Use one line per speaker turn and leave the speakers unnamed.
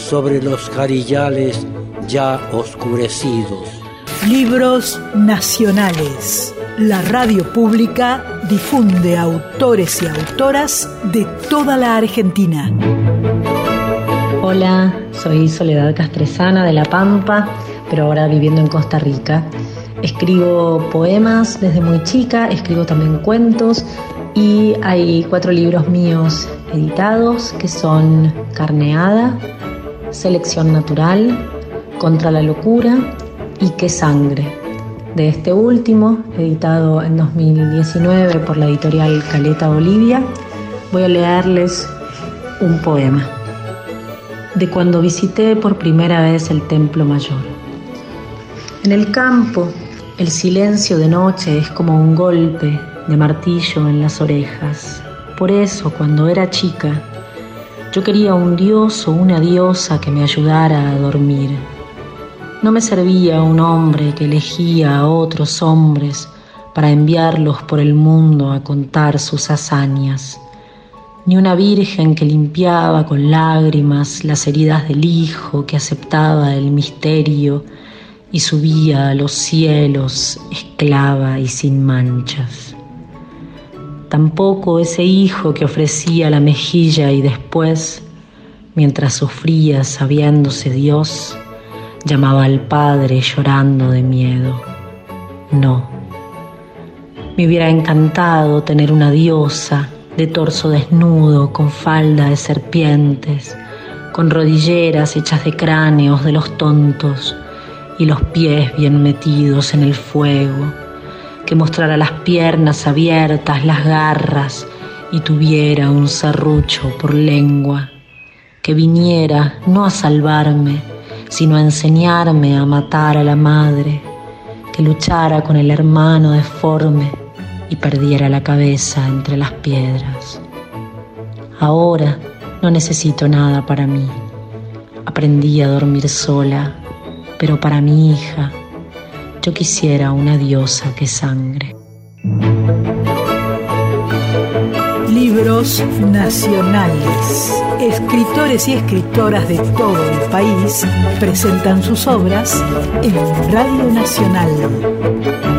sobre los jarillales ya oscurecidos.
Libros nacionales. La radio pública difunde autores y autoras de toda la Argentina.
Hola, soy Soledad Castresana de La Pampa, pero ahora viviendo en Costa Rica. Escribo poemas desde muy chica, escribo también cuentos y hay cuatro libros míos editados que son Carneada, Selección Natural, Contra la Locura y Qué Sangre. De este último, editado en 2019 por la editorial Caleta Bolivia, voy a leerles un poema de cuando visité por primera vez el Templo Mayor. En el campo, el silencio de noche es como un golpe de martillo en las orejas. Por eso, cuando era chica, yo quería un dios o una diosa que me ayudara a dormir. No me servía un hombre que elegía a otros hombres para enviarlos por el mundo a contar sus hazañas, ni una virgen que limpiaba con lágrimas las heridas del hijo que aceptaba el misterio y subía a los cielos esclava y sin manchas. Tampoco ese hijo que ofrecía la mejilla y después, mientras sufría sabiéndose Dios, llamaba al Padre llorando de miedo. No. Me hubiera encantado tener una diosa de torso desnudo, con falda de serpientes, con rodilleras hechas de cráneos de los tontos y los pies bien metidos en el fuego, que mostrara las piernas abiertas, las garras y tuviera un serrucho por lengua, que viniera no a salvarme, sino a enseñarme a matar a la madre, que luchara con el hermano deforme y perdiera la cabeza entre las piedras. Ahora no necesito nada para mí. Aprendí a dormir sola, pero para mi hija yo quisiera una diosa que sangre.
Libros nacionales. Escritores y escritoras de todo el país presentan sus obras en Radio Nacional.